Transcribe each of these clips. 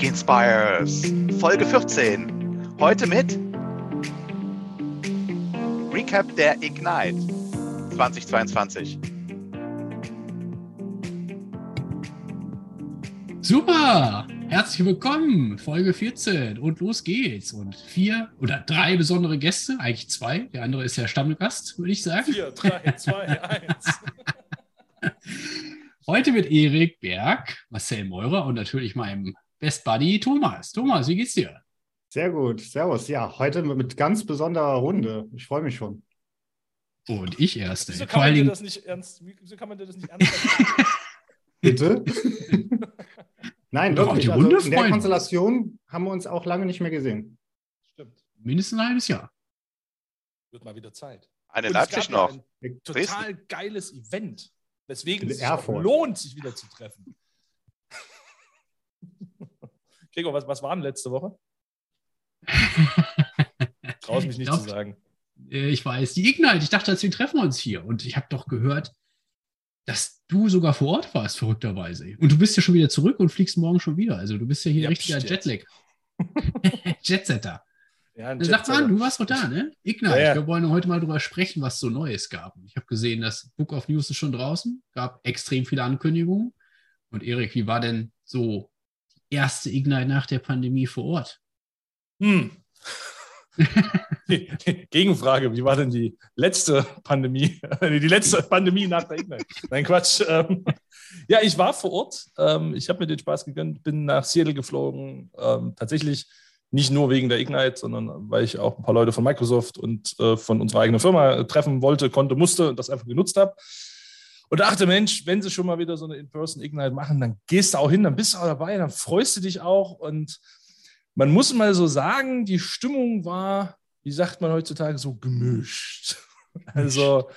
Geek Inspires, Folge 14. Heute mit Recap der Ignite 2022. Super! Herzlich willkommen, Folge 14 und los geht's. Und vier oder drei besondere Gäste, eigentlich zwei. Der andere ist ja Stammgast, würde ich sagen. Vier, drei, zwei, eins. Heute mit Erik Berg, Marcel Meurer und natürlich meinem Best Buddy Thomas. Thomas, wie geht's dir? Sehr gut, servus. Ja, heute mit ganz besonderer Runde. Ich freue mich schon. Und ich erst. Wieso kann, Vor man allen dir Dingen, das nicht ernst, wieso kann man dir das nicht ernst nehmen? Bitte? Nein, Doch, wirklich. die Also Runde in der. Konstellation haben wir uns auch lange nicht mehr gesehen. Stimmt. mindestens ein halbes Jahr. Wird mal wieder Zeit. Eine Und Leipzig noch. Ein total geiles Event, weswegen es lohnt, sich wieder zu treffen. Gregor, was, was war denn letzte Woche? Traue mich nicht glaub, zu sagen. Äh, Ich weiß, die Ignite. Ich dachte, deswegen treffen wir uns hier. Und ich habe doch gehört, dass du sogar vor Ort warst, verrückterweise. Und du bist ja schon wieder zurück und fliegst morgen schon wieder. Also du bist ja hier Ja, richtiger pst jetzt. Jetlag. Jetsetter. Ja, ein Dann sag mal, du warst doch da, ne? Ignite. Ja, ja. Wir wollen heute mal drüber sprechen, was so Neues gab. Ich habe gesehen, das Book of News ist schon draußen, gab extrem viele Ankündigungen. Und Erik, wie war denn so erste Ignite nach der Pandemie vor Ort? Hm. Gegenfrage, wie war denn die letzte Pandemie? Die letzte Pandemie nach der Ignite. Nein, Quatsch. Ähm, ja, ich war vor Ort. Ähm, ich habe mir den Spaß gegönnt, bin nach Seattle geflogen. Ähm, tatsächlich nicht nur wegen der Ignite, sondern weil ich auch ein paar Leute von Microsoft und äh, von unserer eigenen Firma treffen wollte, konnte, musste und das einfach genutzt habe. Und dachte, Mensch, wenn sie schon mal wieder so eine In-Person Ignite machen, dann gehst du auch hin, dann bist du auch dabei, dann freust du dich auch und man muss mal so sagen, die Stimmung war, wie sagt man heutzutage, so gemischt. Also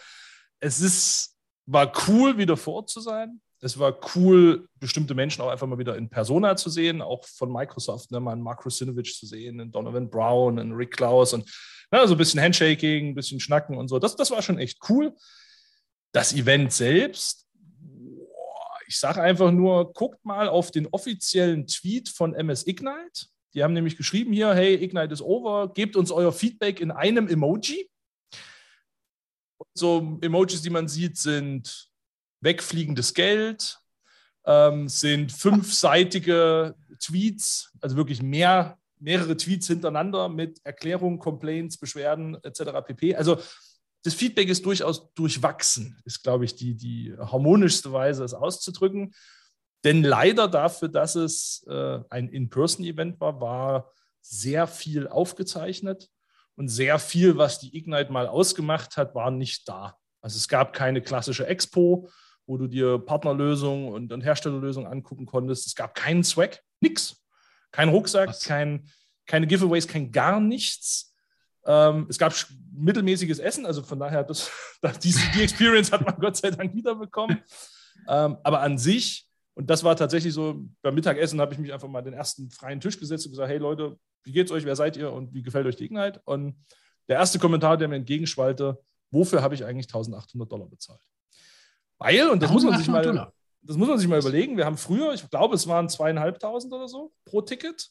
es ist, war cool, wieder vor Ort zu sein. Es war cool, bestimmte Menschen auch einfach mal wieder in Persona zu sehen, auch von Microsoft, ne, mal einen Mark Rusinovich zu sehen, einen Donovan Brown, einen Rick Klaus und na, so ein bisschen Handshaking, ein bisschen Schnacken und so. Das, das war schon echt cool. Das Event selbst, ich sage einfach nur, guckt mal auf den offiziellen Tweet von MS Ignite. Die haben nämlich geschrieben hier, hey, Ignite is over, gebt uns euer Feedback in einem Emoji. So Emojis, die man sieht, sind wegfliegendes Geld, ähm, sind fünfseitige Tweets, also wirklich mehr, mehrere Tweets hintereinander mit Erklärungen, Complaints, Beschwerden etc. pp. Also das Feedback ist durchaus durchwachsen, ist, glaube ich, die, die harmonischste Weise, es auszudrücken. Denn leider dafür, dass es äh, ein In-Person-Event war, war sehr viel aufgezeichnet und sehr viel, was die Ignite mal ausgemacht hat, war nicht da. Also es gab keine klassische Expo, wo du dir Partnerlösungen und, und Herstellerlösungen angucken konntest. Es gab keinen Swag, nix. Kein Rucksack, Was? kein, keine Giveaways, kein gar nichts. Ähm, es gab mittelmäßiges Essen, also von daher, das, das, die, die Experience hat man Gott sei Dank wiederbekommen. Ähm, aber an sich, und das war tatsächlich so, beim Mittagessen habe ich mich einfach mal den ersten freien Tisch gesetzt und gesagt, hey Leute, wie geht's euch, wer seid ihr und wie gefällt euch die Ignite? Und der erste Kommentar, der mir entgegenschwallte, wofür habe ich eigentlich 1800 Dollar bezahlt? Weil, und das muss man sich mal, Dollar. das muss man sich mal überlegen. Wir haben früher, ich glaube, es waren zweieinhalbtausend oder so pro Ticket.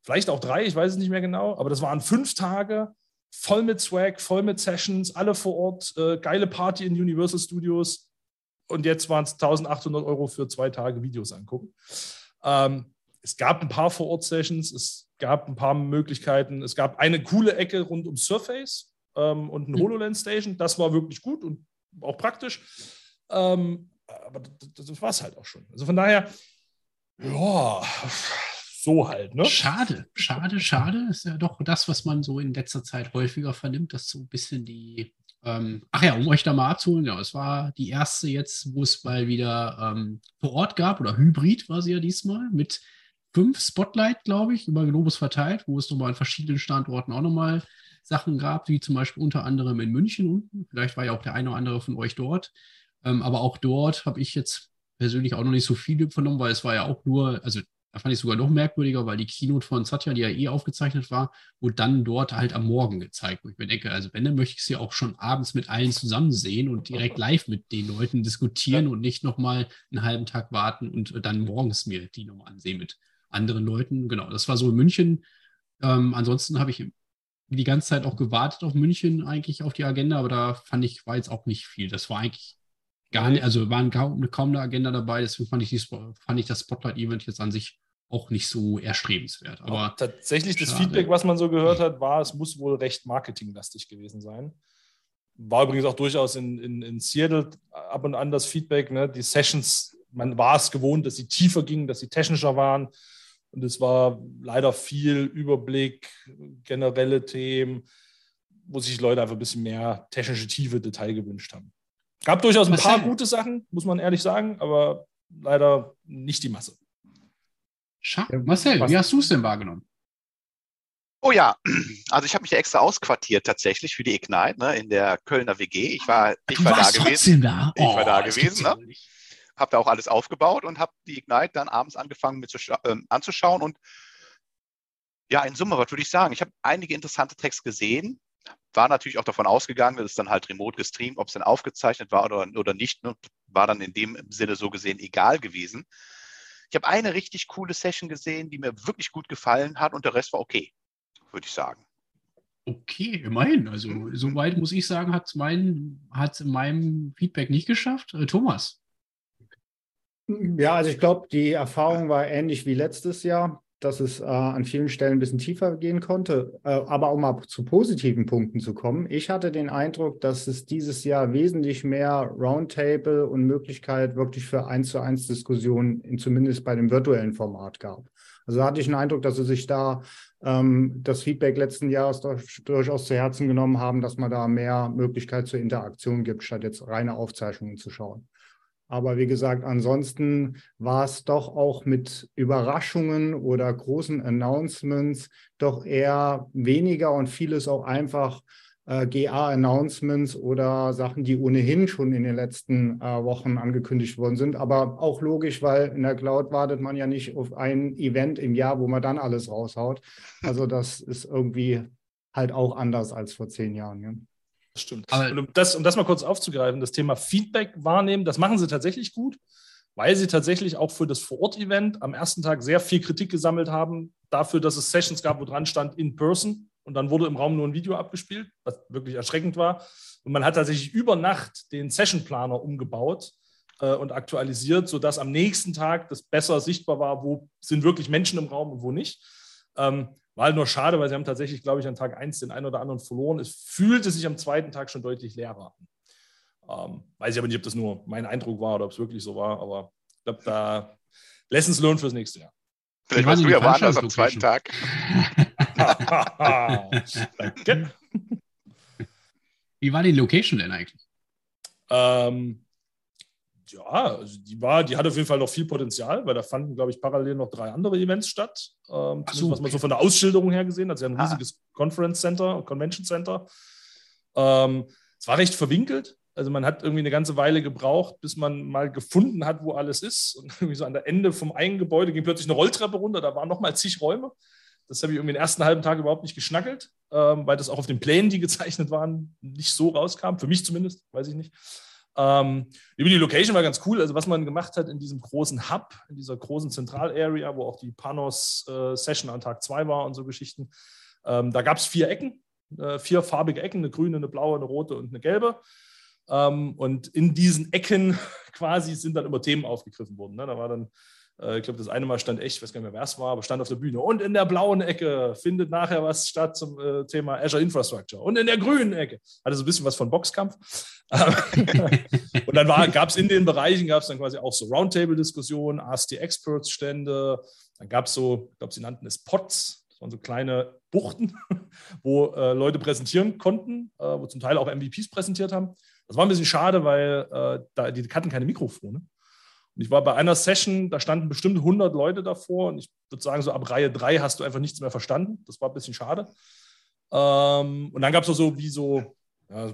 Vielleicht auch drei, ich weiß es nicht mehr genau. Aber das waren fünf Tage voll mit Swag, voll mit Sessions, alle vor Ort, äh, geile Party in Universal Studios. Und jetzt waren es 1800 Euro für zwei Tage Videos angucken. Ähm, es gab ein paar Vor-Ort-Sessions, es gab ein paar Möglichkeiten. Es gab eine coole Ecke rund um Surface ähm, und eine Mhm. HoloLens Station. Das war wirklich gut und auch praktisch. Ähm, aber das, das war es halt auch schon. Also von daher, ja, so halt, ne? Schade, schade, schade. Ist ja doch das, was man so in letzter Zeit häufiger vernimmt, dass so ein bisschen die. Ähm, ach ja, um euch da mal abzuholen, ja, es war die erste jetzt, wo es mal wieder ähm, vor Ort gab oder Hybrid war sie ja diesmal mit fünf Spotlight, glaube ich, über Globus verteilt, wo es nochmal an verschiedenen Standorten auch nochmal Sachen gab, wie zum Beispiel unter anderem in München unten. Vielleicht war ja auch der eine oder andere von euch dort. Ähm, aber auch dort habe ich jetzt persönlich auch noch nicht so viel vernommen, weil es war ja auch nur, also Da fand ich es sogar noch merkwürdiger, weil die Keynote von Satya, die ja eh aufgezeichnet war, wurde dann dort halt am Morgen gezeigt. Wo ich mir denke, also wenn, dann möchte ich sie auch schon abends mit allen zusammen sehen und direkt live mit den Leuten diskutieren und nicht nochmal einen halben Tag warten und dann morgens mir die nochmal ansehen mit anderen Leuten. Genau, das war so in München. Ähm, ansonsten habe ich die ganze Zeit auch gewartet auf München eigentlich auf die Agenda, aber da fand ich, war jetzt auch nicht viel. Das war eigentlich gar nicht, also waren kaum, kaum eine Agenda dabei, deswegen fand ich, die, fand ich das Spotlight-Event jetzt an sich auch nicht so erstrebenswert. Aber ja, tatsächlich das Feedback, was man so gehört hat, war, es muss wohl recht marketinglastig gewesen sein. War übrigens auch durchaus in, in, in Seattle ab und an das Feedback. Ne? Die Sessions, man war es gewohnt, dass sie tiefer gingen, dass sie technischer waren. Und es war leider viel Überblick, generelle Themen, wo sich Leute einfach ein bisschen mehr technische Tiefe, Detail gewünscht haben. Gab durchaus ein paar gute Sachen, muss man ehrlich sagen, aber leider nicht die Masse. Schade. Marcel, wie hast du es denn wahrgenommen? Oh ja, also ich habe mich ja extra ausquartiert tatsächlich für die Ignite ne, in der Kölner WG. Ich war, ich war da gewesen. Da? Oh, ich war da oh, gewesen. Ne? Habe da auch alles aufgebaut und habe die Ignite dann abends angefangen mit zu, äh, anzuschauen. Und ja, in Summe, was würde ich sagen? Ich habe einige interessante Tracks gesehen. War natürlich auch davon ausgegangen, dass es dann halt remote gestreamt, ob es dann aufgezeichnet war oder, oder nicht. Ne? War dann in dem Sinne so gesehen egal gewesen. Ich habe eine richtig coole Session gesehen, die mir wirklich gut gefallen hat und der Rest war okay würde ich sagen. Okay, immerhin. Also soweit muss ich sagen, hat es mein, in meinem Feedback nicht geschafft. Äh, Thomas. Ja, also ich glaube, die Erfahrung war ähnlich wie letztes Jahr dass es äh, an vielen Stellen ein bisschen tiefer gehen konnte. Äh, aber um mal zu positiven Punkten zu kommen, ich hatte den Eindruck, dass es dieses Jahr wesentlich mehr Roundtable und Möglichkeit wirklich für eins zu eins Diskussionen, in, zumindest bei dem virtuellen Format gab. Also hatte ich den Eindruck, dass sie sich da ähm, das Feedback letzten Jahres durchaus zu Herzen genommen haben, dass man da mehr Möglichkeit zur Interaktion gibt, statt jetzt reine Aufzeichnungen zu schauen. Aber wie gesagt, ansonsten war es doch auch mit Überraschungen oder großen Announcements doch eher weniger und vieles auch einfach äh, GA-Announcements oder Sachen, die ohnehin schon in den letzten äh, Wochen angekündigt worden sind. Aber auch logisch, weil in der Cloud wartet man ja nicht auf ein Event im Jahr, wo man dann alles raushaut. Also das ist irgendwie halt auch anders als vor zehn Jahren. Ja. Das stimmt. Aber und um das, um das mal kurz aufzugreifen, das Thema Feedback wahrnehmen, das machen sie tatsächlich gut, weil sie tatsächlich auch für das Vor-Ort-Event am ersten Tag sehr viel Kritik gesammelt haben, dafür, dass es Sessions gab, wo dran stand in person und dann wurde im Raum nur ein Video abgespielt, was wirklich erschreckend war. Und man hat tatsächlich über Nacht den Session-Planer umgebaut äh, und aktualisiert, sodass am nächsten Tag das besser sichtbar war, wo sind wirklich Menschen im Raum und wo nicht. Ähm, war halt nur schade, weil sie haben tatsächlich, glaube ich, an Tag 1 den einen oder anderen verloren. Es fühlte sich am zweiten Tag schon deutlich leerer an. Ähm, weiß ich aber nicht, ob das nur mein Eindruck war oder ob es wirklich so war, aber ich glaube, da Lessons learned fürs nächste Jahr. Vielleicht warst du ja woanders am zweiten Tag. Danke. Wie war die Location denn eigentlich? Ähm, ja, also die war, die hat auf jeden Fall noch viel Potenzial, weil da fanden, glaube ich, parallel noch drei andere Events statt. Ähm, so, was man so von der Ausschilderung her gesehen hat. Sie hat ein ah. riesiges Conference Center, Convention Center. Ähm, es war recht verwinkelt. Also man hat irgendwie eine ganze Weile gebraucht, bis man mal gefunden hat, wo alles ist. Und irgendwie so an der Ende vom einen Gebäude ging plötzlich eine Rolltreppe runter, da waren nochmal zig Räume. Das habe ich irgendwie den ersten halben Tag überhaupt nicht geschnackelt, ähm, weil das auch auf den Plänen, die gezeichnet waren, nicht so rauskam. Für mich zumindest, weiß ich nicht. Ähm, die Location war ganz cool. Also, was man gemacht hat in diesem großen Hub, in dieser großen Zentralarea, wo auch die Panos-Session äh, an Tag 2 war und so Geschichten. Ähm, da gab es vier Ecken, äh, vier farbige Ecken: eine grüne, eine blaue, eine rote und eine gelbe. Ähm, und in diesen Ecken quasi sind dann immer Themen aufgegriffen worden. Ne? Da war dann ich glaube, das eine Mal stand echt, ich weiß gar nicht mehr, wer es war, aber stand auf der Bühne. Und in der blauen Ecke findet nachher was statt zum äh, Thema Azure Infrastructure. Und in der grünen Ecke. Hatte so ein bisschen was von Boxkampf. und dann gab es in den Bereichen, gab es dann quasi auch so Roundtable-Diskussionen, Ask the Experts-Stände. Dann gab es so, ich glaube, sie nannten es Pots. Das waren so kleine Buchten, wo äh, Leute präsentieren konnten, äh, wo zum Teil auch MVPs präsentiert haben. Das war ein bisschen schade, weil äh, da, die hatten keine Mikrofone. Und ich war bei einer Session, da standen bestimmt 100 Leute davor und ich würde sagen, so ab Reihe 3 hast du einfach nichts mehr verstanden. Das war ein bisschen schade. Ähm, und dann gab es auch so wie so ja,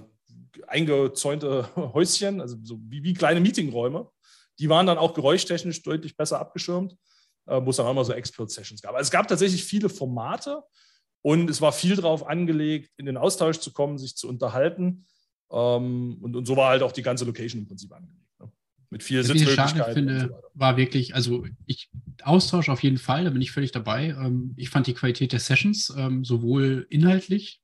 eingezäunte Häuschen, also so wie, wie kleine Meetingräume. Die waren dann auch geräuschtechnisch deutlich besser abgeschirmt, äh, wo es dann auch immer so Expert-Sessions gab. Also es gab tatsächlich viele Formate und es war viel darauf angelegt, in den Austausch zu kommen, sich zu unterhalten. Ähm, und, und so war halt auch die ganze Location im Prinzip angelegt mit viel. Was ich schade finde, war wirklich, also ich Austausch auf jeden Fall, da bin ich völlig dabei. Ähm, ich fand die Qualität der Sessions ähm, sowohl inhaltlich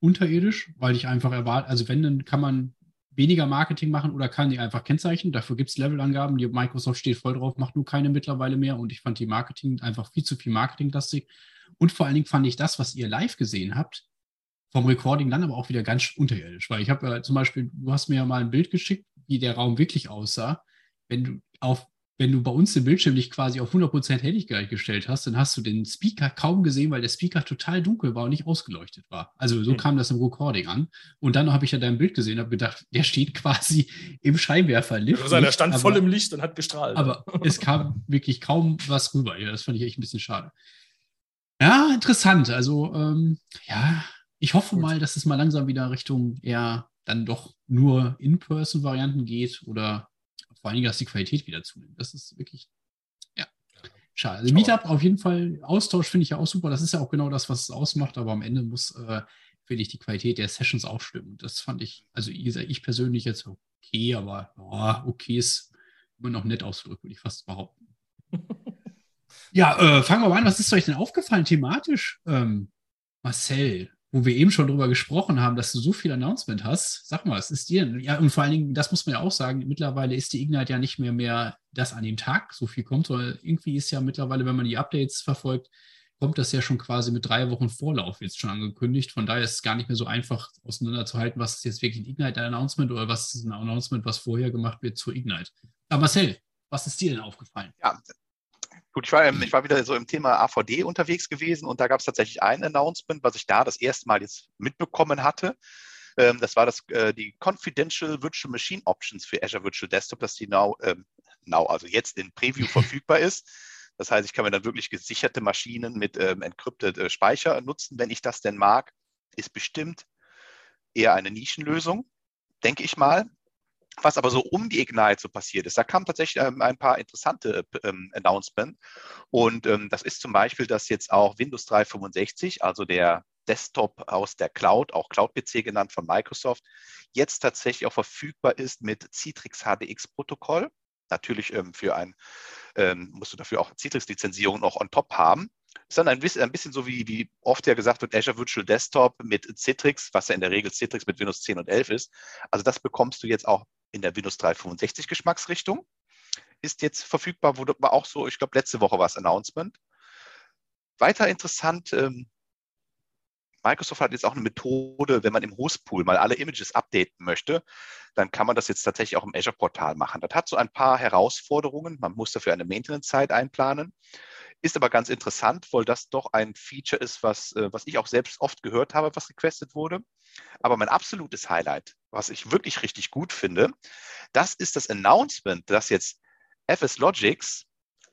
unterirdisch, weil ich einfach erwarte, also wenn, dann kann man weniger Marketing machen oder kann die einfach kennzeichnen. Dafür gibt es Levelangaben. Die Microsoft steht voll drauf, macht nur keine mittlerweile mehr. Und ich fand die Marketing einfach viel zu viel Marketinglastig. Und vor allen Dingen fand ich das, was ihr live gesehen habt, vom Recording dann aber auch wieder ganz unterirdisch. Weil ich habe äh, zum Beispiel, du hast mir ja mal ein Bild geschickt, wie der Raum wirklich aussah. Wenn du auf wenn du bei uns den Bildschirm nicht quasi auf 100% Helligkeit gestellt hast, dann hast du den Speaker kaum gesehen, weil der Speaker total dunkel war und nicht ausgeleuchtet war. Also so mhm. kam das im Recording an. Und dann habe ich ja dein Bild gesehen und habe gedacht, der steht quasi im Scheinwerferlicht. Also der stand aber, voll im Licht und hat gestrahlt. Aber es kam wirklich kaum was rüber. Ja, das fand ich echt ein bisschen schade. Ja, interessant. Also ähm, ja, ich hoffe Gut. mal, dass es mal langsam wieder Richtung eher dann doch nur In-Person-Varianten geht oder vor allen Dingen, dass die Qualität wieder zunimmt. Das ist wirklich, ja, schade. Also Meetup auf jeden Fall, Austausch finde ich ja auch super. Das ist ja auch genau das, was es ausmacht, aber am Ende muss, äh, finde ich, die Qualität der Sessions auch stimmen. Das fand ich, also ich persönlich jetzt okay, aber oh, okay ist immer noch nett ausgedrückt, würde ich fast behaupten. ja, äh, fangen wir mal an. Was ist euch denn aufgefallen thematisch? Ähm, Marcel, wo wir eben schon drüber gesprochen haben, dass du so viel Announcement hast. Sag mal, was ist dir? Ja, und vor allen Dingen, das muss man ja auch sagen, mittlerweile ist die Ignite ja nicht mehr mehr, dass an dem Tag so viel kommt, sondern irgendwie ist ja mittlerweile, wenn man die Updates verfolgt, kommt das ja schon quasi mit drei Wochen Vorlauf jetzt schon angekündigt. Von daher ist es gar nicht mehr so einfach auseinanderzuhalten, was ist jetzt wirklich ein Ignite-Announcement oder was ist ein Announcement, was vorher gemacht wird zur Ignite. Aber Marcel, was ist dir denn aufgefallen? Ja, Gut, ich war, ich war wieder so im Thema AVD unterwegs gewesen und da gab es tatsächlich ein Announcement, was ich da das erste Mal jetzt mitbekommen hatte. Ähm, das war das, äh, die Confidential Virtual Machine Options für Azure Virtual Desktop, dass die now, ähm, now also jetzt in Preview verfügbar ist. Das heißt, ich kann mir dann wirklich gesicherte Maschinen mit ähm, encrypted äh, Speicher nutzen, wenn ich das denn mag. Ist bestimmt eher eine Nischenlösung, denke ich mal was aber so um die Ignite so passiert ist. Da kamen tatsächlich ähm, ein paar interessante ähm, Announcements. Und ähm, das ist zum Beispiel, dass jetzt auch Windows 365, also der Desktop aus der Cloud, auch Cloud-PC genannt von Microsoft, jetzt tatsächlich auch verfügbar ist mit Citrix HDX-Protokoll. Natürlich ähm, für ein, ähm, musst du dafür auch Citrix-Lizenzierung noch on top haben. Ist dann ein bisschen, ein bisschen so wie, wie oft ja gesagt wird, Azure Virtual Desktop mit Citrix, was ja in der Regel Citrix mit Windows 10 und 11 ist. Also das bekommst du jetzt auch in der Windows 365 Geschmacksrichtung. Ist jetzt verfügbar, wurde auch so, ich glaube, letzte Woche war es Announcement. Weiter interessant, ähm, Microsoft hat jetzt auch eine Methode, wenn man im Hostpool mal alle Images updaten möchte, dann kann man das jetzt tatsächlich auch im Azure-Portal machen. Das hat so ein paar Herausforderungen. Man muss dafür eine Maintenance-Zeit einplanen. Ist aber ganz interessant, weil das doch ein Feature ist, was, äh, was ich auch selbst oft gehört habe, was requested wurde. Aber mein absolutes Highlight, was ich wirklich richtig gut finde, das ist das Announcement, dass jetzt FS Logics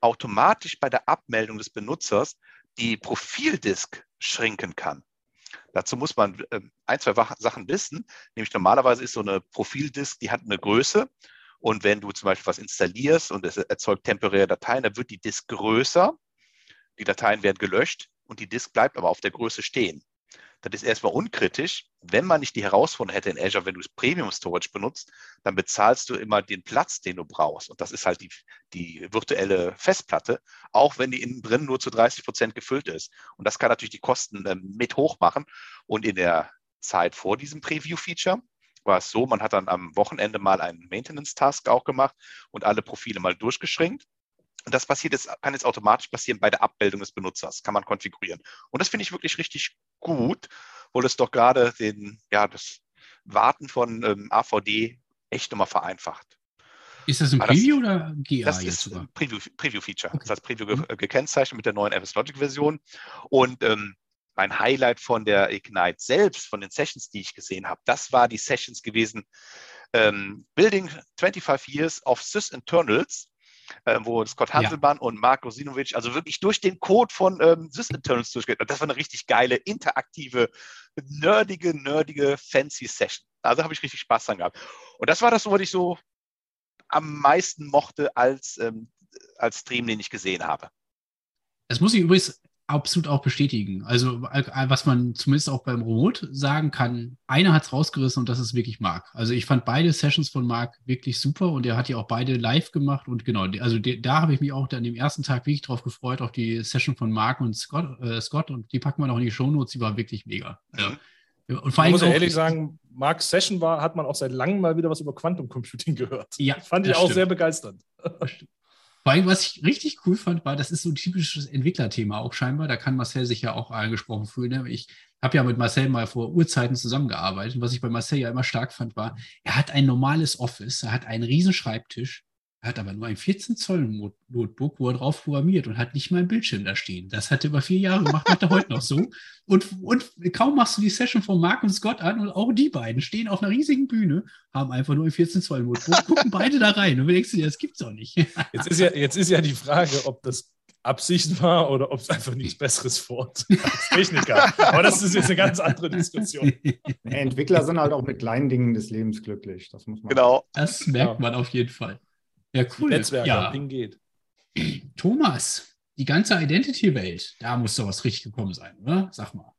automatisch bei der Abmeldung des Benutzers die Profildisk schrinken kann. Dazu muss man äh, ein, zwei Sachen wissen. Nämlich normalerweise ist so eine Profildisk, die hat eine Größe. Und wenn du zum Beispiel was installierst und es erzeugt temporäre Dateien, dann wird die Disk größer. Die Dateien werden gelöscht und die Disk bleibt aber auf der Größe stehen. Das ist erstmal unkritisch. Wenn man nicht die Herausforderung hätte in Azure, wenn du Premium Storage benutzt, dann bezahlst du immer den Platz, den du brauchst. Und das ist halt die, die virtuelle Festplatte, auch wenn die innen drin nur zu 30 Prozent gefüllt ist. Und das kann natürlich die Kosten äh, mit hoch machen. Und in der Zeit vor diesem Preview-Feature war es so, man hat dann am Wochenende mal einen Maintenance-Task auch gemacht und alle Profile mal durchgeschränkt. Und das passiert jetzt, kann jetzt automatisch passieren bei der Abmeldung des Benutzers, kann man konfigurieren. Und das finde ich wirklich richtig gut, weil es doch gerade den, ja, das Warten von ähm, AVD echt nochmal vereinfacht. Ist das ein Preview das, oder GA das jetzt ist sogar? Preview-Feature. Preview okay. Das ist als Preview ge mhm. gekennzeichnet mit der neuen FS Logic-Version. Und ähm, mein Highlight von der Ignite selbst, von den Sessions, die ich gesehen habe, das war die Sessions gewesen, ähm, Building 25 Years of Sys Internals äh, wo Scott Hanselmann ja. und Marco Sinovic also wirklich durch den Code von ähm, Sys-Internals durchgehen. Das war eine richtig geile, interaktive, nerdige, nerdige, fancy Session. Also habe ich richtig Spaß dran gehabt. Und das war das, was ich so am meisten mochte als, ähm, als Stream, den ich gesehen habe. Das muss ich übrigens absolut auch bestätigen. Also, was man zumindest auch beim Remote sagen kann, einer hat es rausgerissen und das ist wirklich Marc. Also, ich fand beide Sessions von Marc wirklich super und er hat ja auch beide live gemacht und genau, also da habe ich mich auch an dem ersten Tag wirklich drauf gefreut, auch die Session von Marc und Scott, äh, Scott und die packen wir noch in die Shownotes, die war wirklich mega. Ja. Und vor allem muss ich ehrlich sagen, Marks Session war, hat man auch seit langem mal wieder was über Quantum Computing gehört. Ja, fand ich auch stimmt. sehr begeisternd. Allem, was ich richtig cool fand, war, das ist so ein typisches Entwicklerthema auch scheinbar. Da kann Marcel sich ja auch angesprochen fühlen. Ne? Ich habe ja mit Marcel mal vor Urzeiten zusammengearbeitet. Und was ich bei Marcel ja immer stark fand, war, er hat ein normales Office, er hat einen riesen Schreibtisch, er hat aber nur ein 14 Zoll Notebook, wo er drauf programmiert und hat nicht mal einen Bildschirm da stehen. Das hat er über vier Jahre gemacht, macht er heute noch so. Und, und kaum machst du die Session von Mark und Scott an und auch die beiden stehen auf einer riesigen Bühne, haben einfach nur ein 14 Zoll Notebook, gucken beide da rein und du denkst dir, das gibt's doch nicht. Jetzt ist ja, jetzt ist ja die Frage, ob das Absicht war oder ob es einfach nichts Besseres fort als Techniker. Aber das ist jetzt eine ganz andere Diskussion. Entwickler sind halt auch mit kleinen Dingen des Lebens glücklich. Das muss man. Genau. Das merkt man auf jeden Fall. Ja, cool. Netzwerk, ja. Ding geht. Thomas, die ganze Identity-Welt, da muss doch was richtig gekommen sein, oder? Sag mal.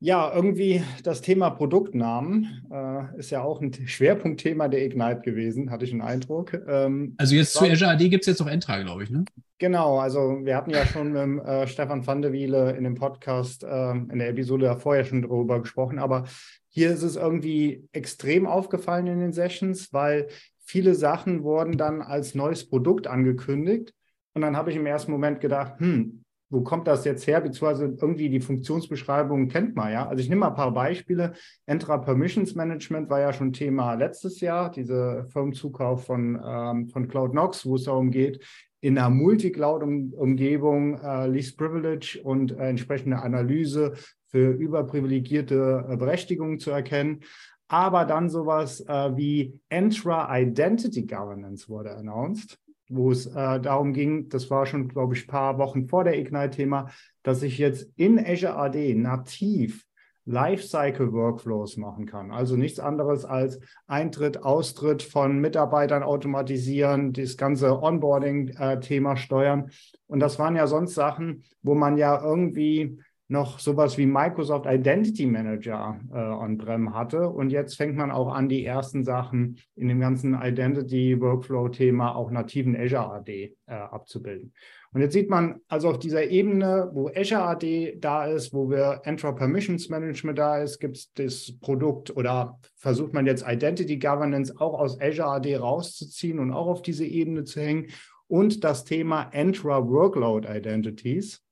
Ja, irgendwie das Thema Produktnamen äh, ist ja auch ein Schwerpunktthema der Ignite gewesen, hatte ich den Eindruck. Ähm, also jetzt zu Azure AD gibt es jetzt noch Entra, glaube ich, ne? Genau, also wir hatten ja schon mit äh, Stefan van der Wiele in dem Podcast äh, in der Episode davor ja schon darüber gesprochen, aber hier ist es irgendwie extrem aufgefallen in den Sessions, weil viele Sachen wurden dann als neues Produkt angekündigt. Und dann habe ich im ersten Moment gedacht, hm, wo kommt das jetzt her? Beziehungsweise irgendwie die Funktionsbeschreibung kennt man ja. Also ich nehme mal ein paar Beispiele. Entra Permissions Management war ja schon Thema letztes Jahr, diese Firmenzukauf von, ähm, von CloudNox, wo es darum geht, in einer Multicloud-Umgebung äh, Least Privilege und äh, entsprechende Analyse für überprivilegierte äh, Berechtigungen zu erkennen aber dann sowas äh, wie Entra Identity Governance wurde announced, wo es äh, darum ging, das war schon, glaube ich, ein paar Wochen vor der Ignite-Thema, dass ich jetzt in Azure AD nativ Lifecycle Workflows machen kann. Also nichts anderes als Eintritt, Austritt von Mitarbeitern automatisieren, das ganze Onboarding-Thema äh, steuern. Und das waren ja sonst Sachen, wo man ja irgendwie noch sowas wie Microsoft Identity Manager äh, on-prem hatte. Und jetzt fängt man auch an, die ersten Sachen in dem ganzen Identity Workflow-Thema auch nativen Azure AD äh, abzubilden. Und jetzt sieht man also auf dieser Ebene, wo Azure AD da ist, wo wir Entra Permissions Management da ist, gibt es das Produkt oder versucht man jetzt Identity Governance auch aus Azure AD rauszuziehen und auch auf diese Ebene zu hängen. Und das Thema Entra Workload Identities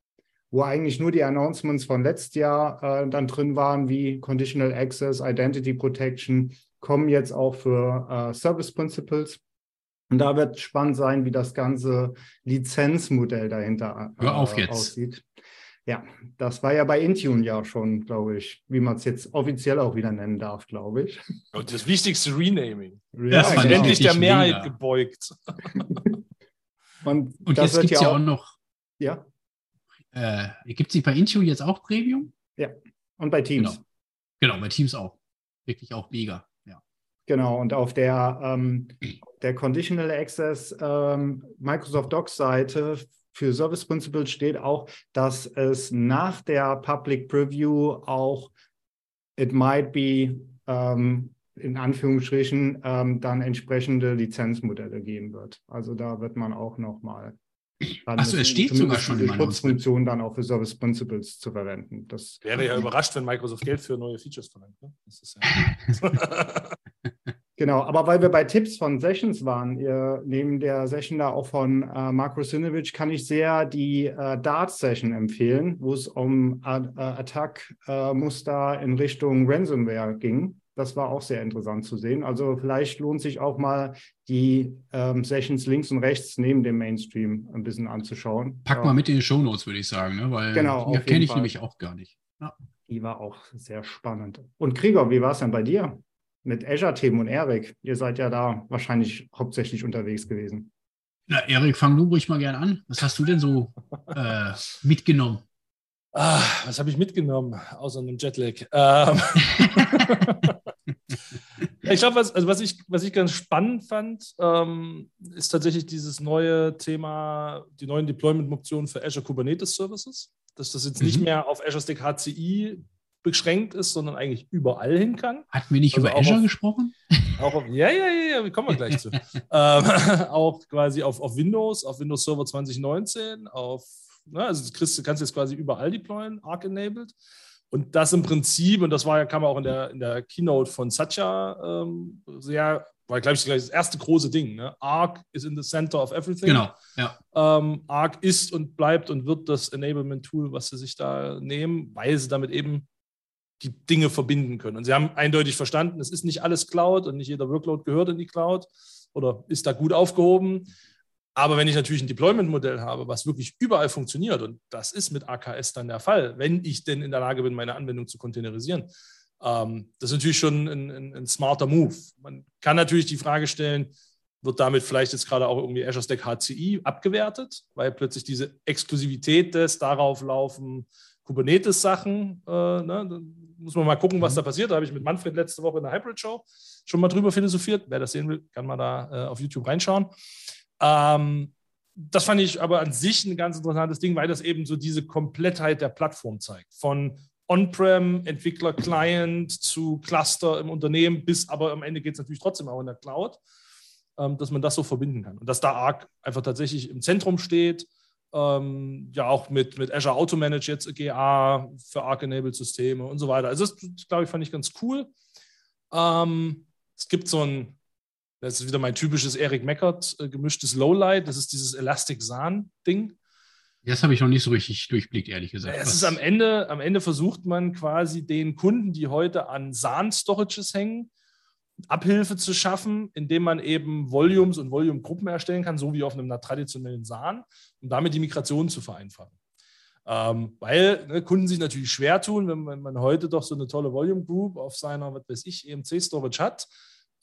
wo eigentlich nur die Announcements von letztes Jahr äh, dann drin waren, wie Conditional Access, Identity Protection, kommen jetzt auch für äh, Service Principles. Und da wird spannend sein, wie das ganze Lizenzmodell dahinter äh, Hör auf jetzt. aussieht. Ja, das war ja bei Intune ja schon, glaube ich, wie man es jetzt offiziell auch wieder nennen darf, glaube ich. Und das wichtigste Renaming. Ja, das genau. endlich der Mehrheit mega. gebeugt. Und, Und jetzt gibt es ja auch noch. Ja. Äh, Gibt es nicht bei Intune jetzt auch Premium? Ja, und bei Teams. Genau, genau bei Teams auch. Wirklich auch mega. Ja. Genau, und auf der, ähm, der Conditional Access ähm, Microsoft Docs Seite für Service Principles steht auch, dass es nach der Public Preview auch it might be ähm, in Anführungsstrichen ähm, dann entsprechende Lizenzmodelle geben wird. Also da wird man auch nochmal Achso, es steht sogar schon die Schutzfunktion dann auch für Service Principles zu verwenden. Das wäre ja überrascht, wenn Microsoft Geld für neue Features verlangt. Ne? Ja genau, aber weil wir bei Tipps von Sessions waren, ihr, neben der Session da auch von äh, Marco Sinovich, kann ich sehr die äh, Dart-Session empfehlen, wo es um äh, Attack-Muster in Richtung Ransomware ging das war auch sehr interessant zu sehen. Also vielleicht lohnt sich auch mal die ähm, Sessions links und rechts neben dem Mainstream ein bisschen anzuschauen. Pack ja. mal mit in die Show Notes, würde ich sagen, ne? weil genau, die kenne ich Fall. nämlich auch gar nicht. Ja. Die war auch sehr spannend. Und Krieger, wie war es denn bei dir mit Azure-Themen und Erik? Ihr seid ja da wahrscheinlich hauptsächlich unterwegs gewesen. Na, Erik, fang du ruhig mal gern an. Was hast du denn so äh, mitgenommen? Ah, was habe ich mitgenommen, außer einem Jetlag? Ähm ich glaube, was, also was, ich, was ich ganz spannend fand, ähm, ist tatsächlich dieses neue Thema, die neuen Deployment-Optionen für Azure Kubernetes Services. dass das jetzt mhm. nicht mehr auf Azure Stack HCI beschränkt ist, sondern eigentlich überall hin kann. Hatten wir nicht also über Azure auf, gesprochen? Auch auf, ja, ja, ja, ja, kommen wir gleich zu. ähm, auch quasi auf, auf Windows, auf Windows Server 2019, auf, ne, also du kriegst, kannst jetzt quasi überall deployen, Arc-enabled. Und das im Prinzip, und das war, kam auch in der, in der Keynote von Satya ähm, sehr, war, glaube ich, das erste große Ding. Ne? Arc is in the center of everything. Genau, ja. Ähm, Arc ist und bleibt und wird das Enablement-Tool, was sie sich da nehmen, weil sie damit eben die Dinge verbinden können. Und sie haben eindeutig verstanden, es ist nicht alles Cloud und nicht jeder Workload gehört in die Cloud oder ist da gut aufgehoben. Aber wenn ich natürlich ein Deployment-Modell habe, was wirklich überall funktioniert, und das ist mit AKS dann der Fall, wenn ich denn in der Lage bin, meine Anwendung zu containerisieren, ähm, das ist natürlich schon ein, ein, ein, smarter Move. Man kann natürlich die Frage stellen, wird damit vielleicht jetzt gerade auch irgendwie Azure Stack HCI abgewertet, weil plötzlich diese Exklusivität des darauf laufen Kubernetes-Sachen, äh, ne, muss man mal gucken, was mhm. da passiert. Da habe ich mit Manfred letzte Woche in der Hybrid Show schon mal drüber philosophiert. Wer das sehen will, kann mal da äh, auf YouTube reinschauen. Ähm, das fand ich aber an sich ein ganz interessantes Ding, weil das eben so diese Komplettheit der Plattform zeigt. Von On-Prem, Entwickler, Client zu Cluster im Unternehmen, bis aber am Ende geht es natürlich trotzdem auch in der Cloud, ähm, dass man das so verbinden kann. Und dass da Arc einfach tatsächlich im Zentrum steht, ähm, ja auch mit, mit Azure Auto Manage jetzt GA für Arc-Enabled Systeme und so weiter. Also das, glaube ich, fand ich ganz cool. Ähm, es gibt so ein, das ist wieder mein typisches Eric Meckert äh, gemischtes Lowlight, das ist dieses Elastic Sahn-Ding. Das habe ich noch nicht so richtig durchblickt, ehrlich gesagt. Es ist am Ende, am Ende versucht man quasi den Kunden, die heute an Sahn-Storages hängen, Abhilfe zu schaffen, indem man eben Volumes und Volumegruppen erstellen kann, so wie auf einem traditionellen SAN, um damit die Migration zu vereinfachen. Ähm, weil ne, Kunden sich natürlich schwer tun, wenn man, wenn man, heute doch so eine tolle Volume Group auf seiner, was weiß ich, EMC Storage hat.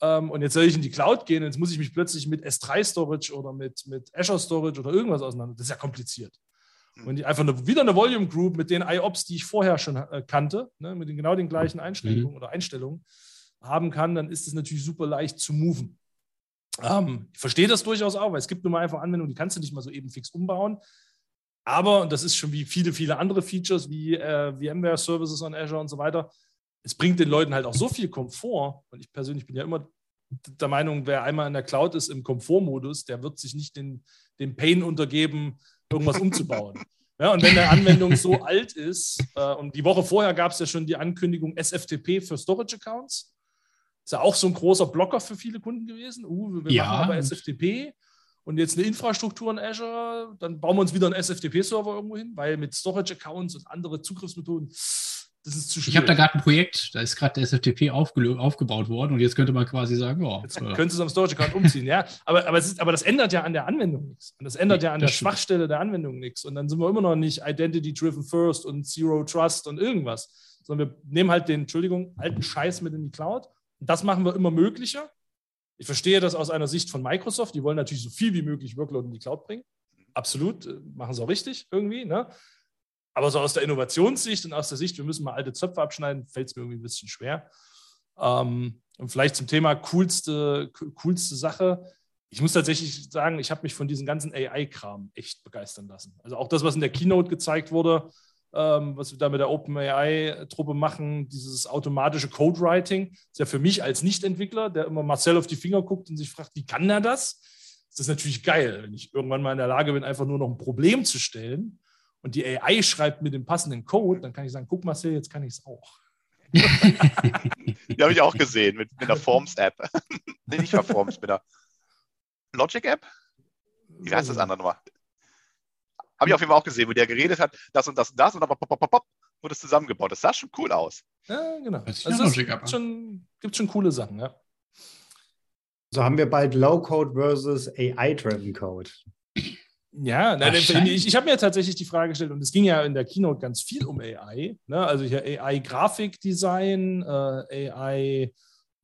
Ähm, und jetzt soll ich in die Cloud gehen, jetzt muss ich mich plötzlich mit S3 Storage oder mit, mit Azure Storage oder irgendwas auseinander. Das ist ja kompliziert. Hm. Und einfach eine, wieder eine Volume Group mit den IOPS, die ich vorher schon äh, kannte, ne, mit den genau den gleichen Einschränkungen mhm. oder Einstellungen, haben kann, dann ist es natürlich super leicht zu moven. Ähm, ich verstehe das durchaus auch, weil es gibt nun mal einfach Anwendungen, die kannst du nicht mal so eben fix umbauen. Aber, und das ist schon wie viele, viele andere Features, wie äh, VMware Services on Azure und so weiter, es bringt den Leuten halt auch so viel Komfort. Und ich persönlich bin ja immer der Meinung, wer einmal in der Cloud ist im Komfortmodus, der wird sich nicht den, den Pain untergeben, irgendwas umzubauen. Ja, und wenn eine Anwendung so alt ist, äh, und die Woche vorher gab es ja schon die Ankündigung SFTP für Storage Accounts, ist ja auch so ein großer Blocker für viele Kunden gewesen. Uh, wir ja. machen aber SFTP und jetzt eine Infrastruktur in Azure, dann bauen wir uns wieder einen SFTP-Server irgendwo hin, weil mit Storage-Accounts und andere Zugriffsmethoden, das ist zu schwierig. Ich habe da gerade ein Projekt, da ist gerade der SFTP aufgebaut worden und jetzt könnte man quasi sagen, ja. Jetzt äh, könntest du am Storage-Account umziehen, ja. Aber, aber, ist, aber, das ändert ja an der Anwendung nichts. Und das ändert ja an der Schwachstelle der Anwendung nichts. Und dann sind wir immer noch nicht Identity-Driven First und Zero Trust und irgendwas, sondern wir nehmen halt den, Entschuldigung, alten Scheiß mit in die Cloud das machen wir immer möglicher. Ich verstehe das aus einer Sicht von Microsoft. Die wollen natürlich so viel wie möglich Workload in die Cloud bringen. Absolut, äh, machen sie auch richtig irgendwie. Ne? Aber so aus der Innovationssicht und aus der Sicht, wir müssen mal alte Zöpfe abschneiden, fällt es mir irgendwie ein bisschen schwer. Ähm, und vielleicht zum Thema coolste, coolste Sache. Ich muss tatsächlich sagen, ich habe mich von diesem ganzen AI-Kram echt begeistern lassen. Also auch das, was in der Keynote gezeigt wurde, ähm, was wir da mit der OpenAI-Truppe machen, dieses automatische Code-Writing, ist ja für mich als Nicht-Entwickler, der immer Marcel auf die Finger guckt und sich fragt, wie kann er das? Das ist natürlich geil, wenn ich irgendwann mal in der Lage bin, einfach nur noch ein Problem zu stellen und die AI schreibt mit dem passenden Code, dann kann ich sagen, guck Marcel, jetzt kann ich es auch. die habe ich auch gesehen mit, mit der Forms-App. nee, nicht für Forms, mit der Logic-App? Wie heißt das andere nochmal? Habe ich auf jeden Fall auch gesehen, wo der geredet hat, das und das und das und dann pop, pop, pop, pop, wurde es zusammengebaut. Das sah schon cool aus. Ja, genau. Also es gibt schon, gibt schon coole Sachen, ja. So haben wir bald Low-Code versus AI-Driven Code. Ja, nein, ich, ich habe mir tatsächlich die Frage gestellt, und es ging ja in der Keynote ganz viel um AI. Ne? Also hier AI-Grafikdesign, äh, AI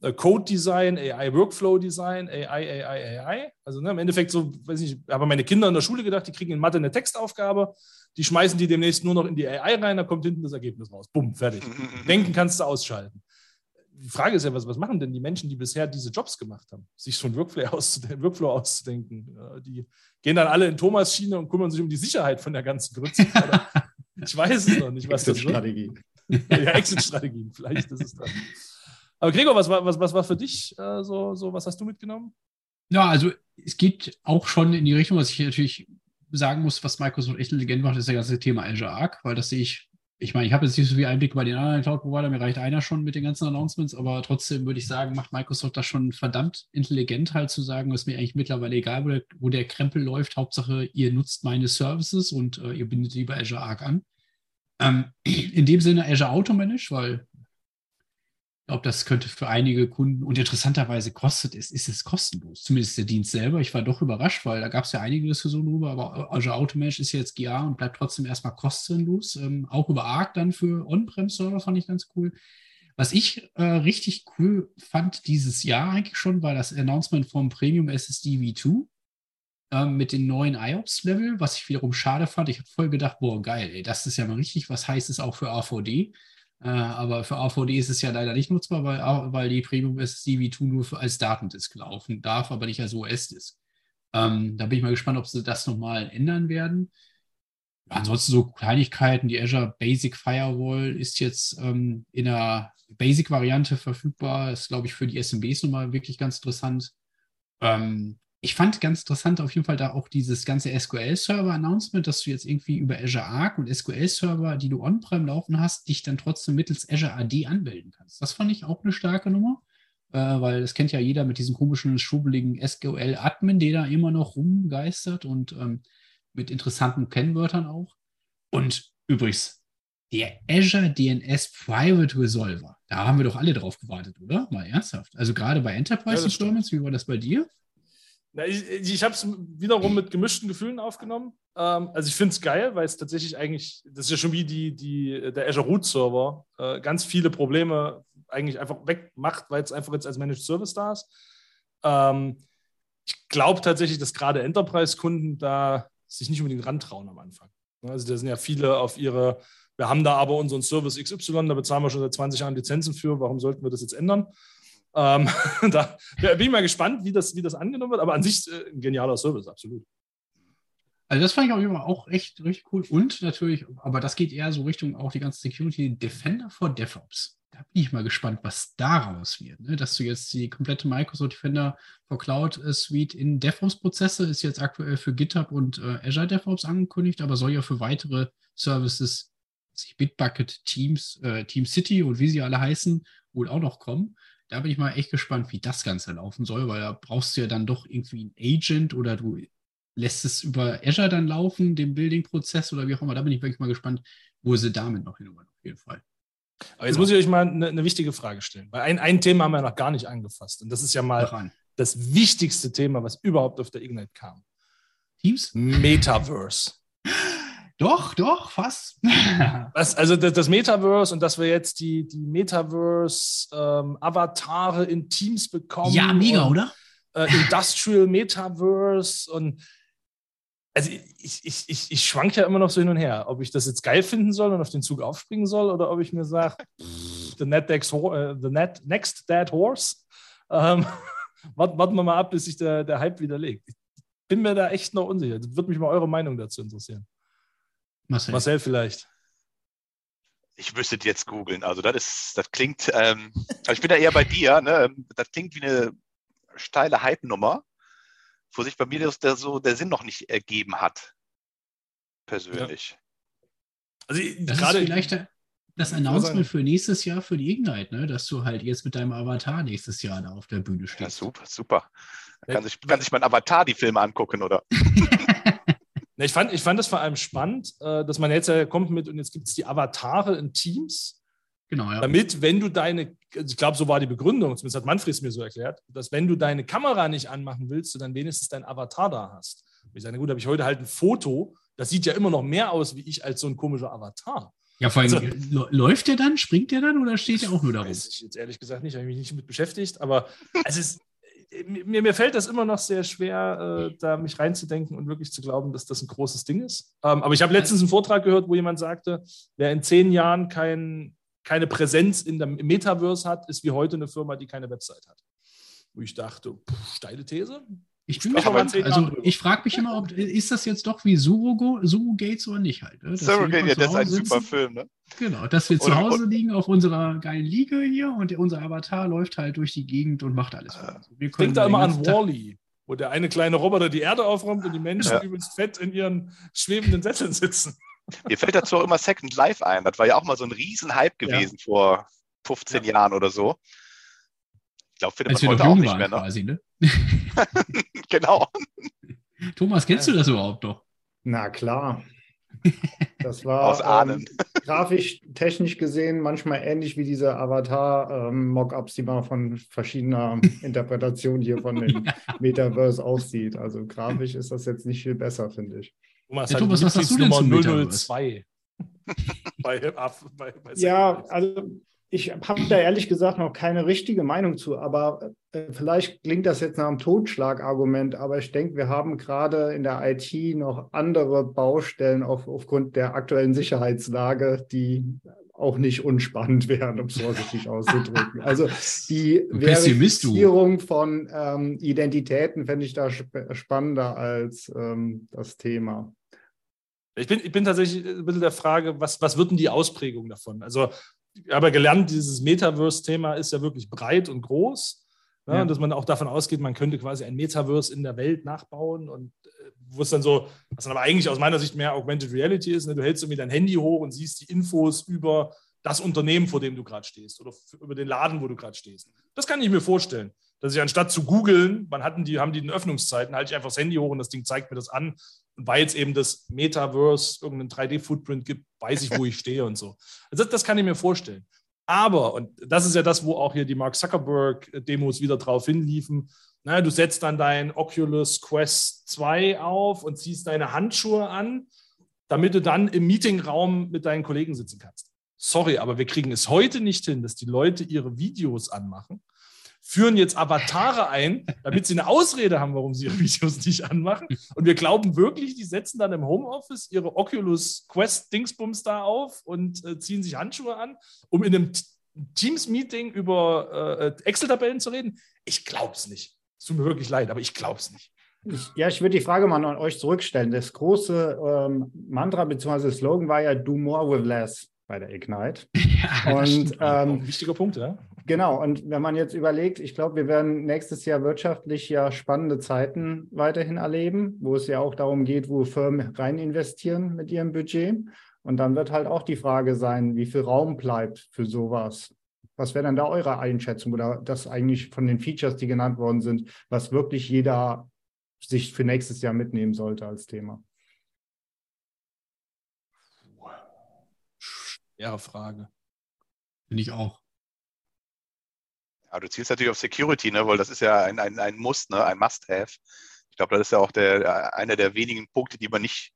äh, Code Design, AI Workflow Design, AI, AI, AI. Also ne, im Endeffekt so, weiß ich, habe meine Kinder in der Schule gedacht, die kriegen in Mathe eine Textaufgabe, die schmeißen die demnächst nur noch in die AI rein, da kommt hinten das Ergebnis raus. Bumm, fertig. Denken kannst du ausschalten. Die Frage ist ja, was, was machen denn die Menschen, die bisher diese Jobs gemacht haben, sich einen Workflow, auszudenken, Workflow auszudenken? Die gehen dann alle in Thomas Schiene und kümmern sich um die Sicherheit von der ganzen Grütze. Ich weiß es noch nicht, was das Strategie. ja, Exit-Strategien, vielleicht ist es das. Aber Gregor, was war, was, was war für dich äh, so, so, was hast du mitgenommen? Ja, also es geht auch schon in die Richtung, was ich natürlich sagen muss, was Microsoft echt intelligent macht, ist das ganze Thema Azure Arc, weil das sehe ich, ich meine, ich habe jetzt nicht so viel Einblick bei den anderen Cloud-Provider, mir reicht einer schon mit den ganzen Announcements, aber trotzdem würde ich sagen, macht Microsoft das schon verdammt intelligent halt zu sagen, ist mir eigentlich mittlerweile egal, wo der, wo der Krempel läuft, Hauptsache ihr nutzt meine Services und äh, ihr bindet lieber Azure Arc an. Ähm, in dem Sinne Azure Auto Manage, weil glaube, das könnte für einige Kunden und interessanterweise kostet es, ist es kostenlos, zumindest der Dienst selber. Ich war doch überrascht, weil da gab es ja einige Diskussionen drüber, aber Azure Automation ist jetzt GA und bleibt trotzdem erstmal kostenlos. Ähm, auch über Arc dann für On-Prem-Server fand ich ganz cool. Was ich äh, richtig cool fand dieses Jahr eigentlich schon, war das Announcement vom Premium SSD V2 ähm, mit den neuen IOPS-Level, was ich wiederum schade fand. Ich habe voll gedacht, boah, geil, ey, das ist ja mal richtig was heißt es auch für AVD. Äh, aber für AVD ist es ja leider nicht nutzbar, weil, weil die Premium SSD V2 nur für, als Datendisk laufen darf, aber nicht als OS-Disk. Ähm, da bin ich mal gespannt, ob sie das nochmal ändern werden. Ansonsten so Kleinigkeiten, die Azure Basic Firewall ist jetzt ähm, in der Basic-Variante verfügbar. Ist, glaube ich, für die SMBs nochmal wirklich ganz interessant. Ähm, ich fand ganz interessant auf jeden Fall da auch dieses ganze SQL-Server-Announcement, dass du jetzt irgendwie über Azure Arc und SQL-Server, die du on-prem laufen hast, dich dann trotzdem mittels Azure AD anmelden kannst. Das fand ich auch eine starke Nummer, äh, weil das kennt ja jeder mit diesem komischen, schubeligen SQL-Admin, der da immer noch rumgeistert und ähm, mit interessanten Kennwörtern auch. Und übrigens, der Azure DNS Private Resolver, da haben wir doch alle drauf gewartet, oder? Mal ernsthaft. Also gerade bei Enterprise ja, Deployments, wie war das bei dir? Na, ich ich habe es wiederum mit gemischten Gefühlen aufgenommen. Ähm, also ich finde es geil, weil es tatsächlich eigentlich, das ist ja schon wie die, die, der Azure Root Server, äh, ganz viele Probleme eigentlich einfach wegmacht, weil es einfach jetzt als Managed Service da ist. Ähm, ich glaube tatsächlich, dass gerade Enterprise-Kunden da sich nicht unbedingt rantrauen am Anfang. Also da sind ja viele auf ihre, wir haben da aber unseren Service XY, da bezahlen wir schon seit 20 Jahren Lizenzen für, warum sollten wir das jetzt ändern? Ähm, da bin ich mal gespannt, wie das, wie das angenommen wird, aber an sich äh, ein genialer Service, absolut. Also das fand ich auch, auch echt richtig cool. Und natürlich, aber das geht eher so Richtung auch die ganze Security Defender for DevOps. Da bin ich mal gespannt, was daraus wird. Ne? Dass du jetzt die komplette Microsoft Defender for Cloud Suite in DevOps-Prozesse ist jetzt aktuell für GitHub und äh, Azure DevOps angekündigt, aber soll ja für weitere Services, Bitbucket, Teams, äh, Team City und wie sie alle heißen, wohl auch noch kommen da bin ich mal echt gespannt, wie das Ganze laufen soll, weil da brauchst du ja dann doch irgendwie einen Agent oder du lässt es über Azure dann laufen, den Building-Prozess oder wie auch immer. Da bin ich wirklich mal gespannt, wo sie damit noch hinüber auf jeden Fall. Aber jetzt muss ich euch mal eine, eine, wichtige Frage stellen, weil ein, ein Thema haben wir noch gar nicht angefasst und das ist ja mal das wichtigste Thema, was überhaupt auf der Ignite kam. Teams? Metaverse. Doch, doch, fast. Was, also das, das, Metaverse und dass wir jetzt die, die Metaverse-Avatare ähm, in Teams bekommen. Ja, mega, und, oder? Äh, Industrial Metaverse und also ich, ich, ich, ich schwank ja immer noch so hin und her, ob ich das jetzt geil finden soll und auf den Zug aufspringen soll oder ob ich mir sage, the, net next, uh, the net next dead horse. Ähm, warten, warten wir mal ab, bis sich der, der Hype widerlegt. Ich bin mir da echt noch unsicher. Das würde mich mal eure Meinung dazu interessieren. Marcel, Marcel vielleicht. Ich müsste jetzt googeln. Also das ist, das klingt, ähm, also ich bin da eher bei dir, ne? Das klingt wie eine steile Hype-Nummer, wo sich bei mir das, der, so der Sinn noch nicht ergeben hat. Persönlich. Ja. Also das gerade ist vielleicht das Announcement für nächstes Jahr für die Ignite, ne? dass du halt jetzt mit deinem Avatar nächstes Jahr da auf der Bühne stehst. Ja, super, super. Kann sich, kann sich mein Avatar die Filme angucken, oder? Ich fand, ich fand das vor allem spannend, äh, dass man jetzt ja kommt mit und jetzt gibt es die Avatare in Teams. Genau, ja. Damit, wenn du deine, also ich glaube, so war die Begründung, zumindest hat Manfred es mir so erklärt, dass wenn du deine Kamera nicht anmachen willst, du dann wenigstens dein Avatar da hast. Und ich sage, gut, habe ich heute halt ein Foto, das sieht ja immer noch mehr aus wie ich als so ein komischer Avatar. Ja, vor allem, also, läuft der dann, springt der dann oder steht der auch nur da rum? Weiß ich jetzt ehrlich gesagt nicht, habe ich mich nicht mit beschäftigt, aber es ist, mir, mir fällt das immer noch sehr schwer, äh, da mich reinzudenken und wirklich zu glauben, dass das ein großes Ding ist. Ähm, aber ich habe letztens einen Vortrag gehört, wo jemand sagte, wer in zehn Jahren kein, keine Präsenz in der Metaverse hat, ist wie heute eine Firma, die keine Website hat. Wo ich dachte, pff, steile These. Ich bin mir also ich frage mich immer, ob ist das jetzt doch wie Surrogo, Surrogates oder nicht halt. Ne? Surrogate, ja, das ist ein sitzen. super Film, ne? Genau, dass wir zu oder, Hause liegen auf unserer geilen Liege hier und unser Avatar läuft halt durch die Gegend und macht alles. Äh, wir Denk da immer an Wally, wo der eine kleine Roboter die Erde aufräumt und die Menschen ja. übelst fett in ihren schwebenden Sesseln sitzen. Mir fällt dazu auch immer Second Life ein. Das war ja auch mal so ein Riesenhype gewesen ja. vor 15 ja. Jahren oder so. Ich glaube, findet Als man heute auch nicht mehr. Ne? Quasi, ne? genau. Thomas, kennst du das überhaupt doch? Na klar. Das war Aus Ahnen. Ähm, grafisch, technisch gesehen manchmal ähnlich wie diese Avatar-Mockups, ähm, die man von verschiedener Interpretation hier von dem Metaverse aussieht. Also grafisch ist das jetzt nicht viel besser, finde ich. Thomas, ja, Thomas was sagst du denn zum 002? bei, bei, bei ja, also ich habe da ehrlich gesagt noch keine richtige Meinung zu, aber äh, vielleicht klingt das jetzt nach einem Totschlagargument, aber ich denke, wir haben gerade in der IT noch andere Baustellen auf, aufgrund der aktuellen Sicherheitslage, die auch nicht unspannend wären, um es vorsichtig auszudrücken. Also die Verifizierung von ähm, Identitäten fände ich da sp spannender als ähm, das Thema. Ich bin, ich bin tatsächlich ein bisschen der Frage, was, was wird denn die Ausprägung davon? Also ich habe gelernt, dieses Metaverse-Thema ist ja wirklich breit und groß. Ne? Ja. dass man auch davon ausgeht, man könnte quasi ein Metaverse in der Welt nachbauen und äh, wo es dann so, was dann aber eigentlich aus meiner Sicht mehr Augmented Reality ist. Ne? Du hältst irgendwie dein Handy hoch und siehst die Infos über das Unternehmen, vor dem du gerade stehst oder über den Laden, wo du gerade stehst. Das kann ich mir vorstellen. Dass ich anstatt zu googeln, wann hatten die, haben die den Öffnungszeiten, halte ich einfach das Handy hoch und das Ding zeigt mir das an. Weil es eben das Metaverse irgendeinen 3D-Footprint gibt, weiß ich, wo ich stehe und so. Also das, das kann ich mir vorstellen. Aber, und das ist ja das, wo auch hier die Mark Zuckerberg-Demos wieder drauf hinliefen, na, du setzt dann dein Oculus Quest 2 auf und ziehst deine Handschuhe an, damit du dann im Meetingraum mit deinen Kollegen sitzen kannst. Sorry, aber wir kriegen es heute nicht hin, dass die Leute ihre Videos anmachen führen jetzt Avatare ein, damit sie eine Ausrede haben, warum sie ihre Videos nicht anmachen. Und wir glauben wirklich, die setzen dann im Homeoffice ihre Oculus Quest Dingsbums da auf und äh, ziehen sich Handschuhe an, um in einem Teams-Meeting über äh, Excel-Tabellen zu reden. Ich glaube es nicht. Es tut mir wirklich leid, aber ich glaube es nicht. Ich, ja, ich würde die Frage mal an euch zurückstellen. Das große ähm, Mantra bzw. Slogan war ja Do more with less bei der Ignite. Ja, und ähm, wichtiger Punkt, ja. Genau, und wenn man jetzt überlegt, ich glaube, wir werden nächstes Jahr wirtschaftlich ja spannende Zeiten weiterhin erleben, wo es ja auch darum geht, wo Firmen rein investieren mit ihrem Budget. Und dann wird halt auch die Frage sein, wie viel Raum bleibt für sowas. Was wäre dann da eure Einschätzung oder das eigentlich von den Features, die genannt worden sind, was wirklich jeder sich für nächstes Jahr mitnehmen sollte als Thema? Schwere Frage. Finde ich auch. Ja, du zielst natürlich auf Security, ne, weil das ist ja ein, ein, ein Muss, ne, ein Must-Have. Ich glaube, das ist ja auch der, einer der wenigen Punkte, die man nicht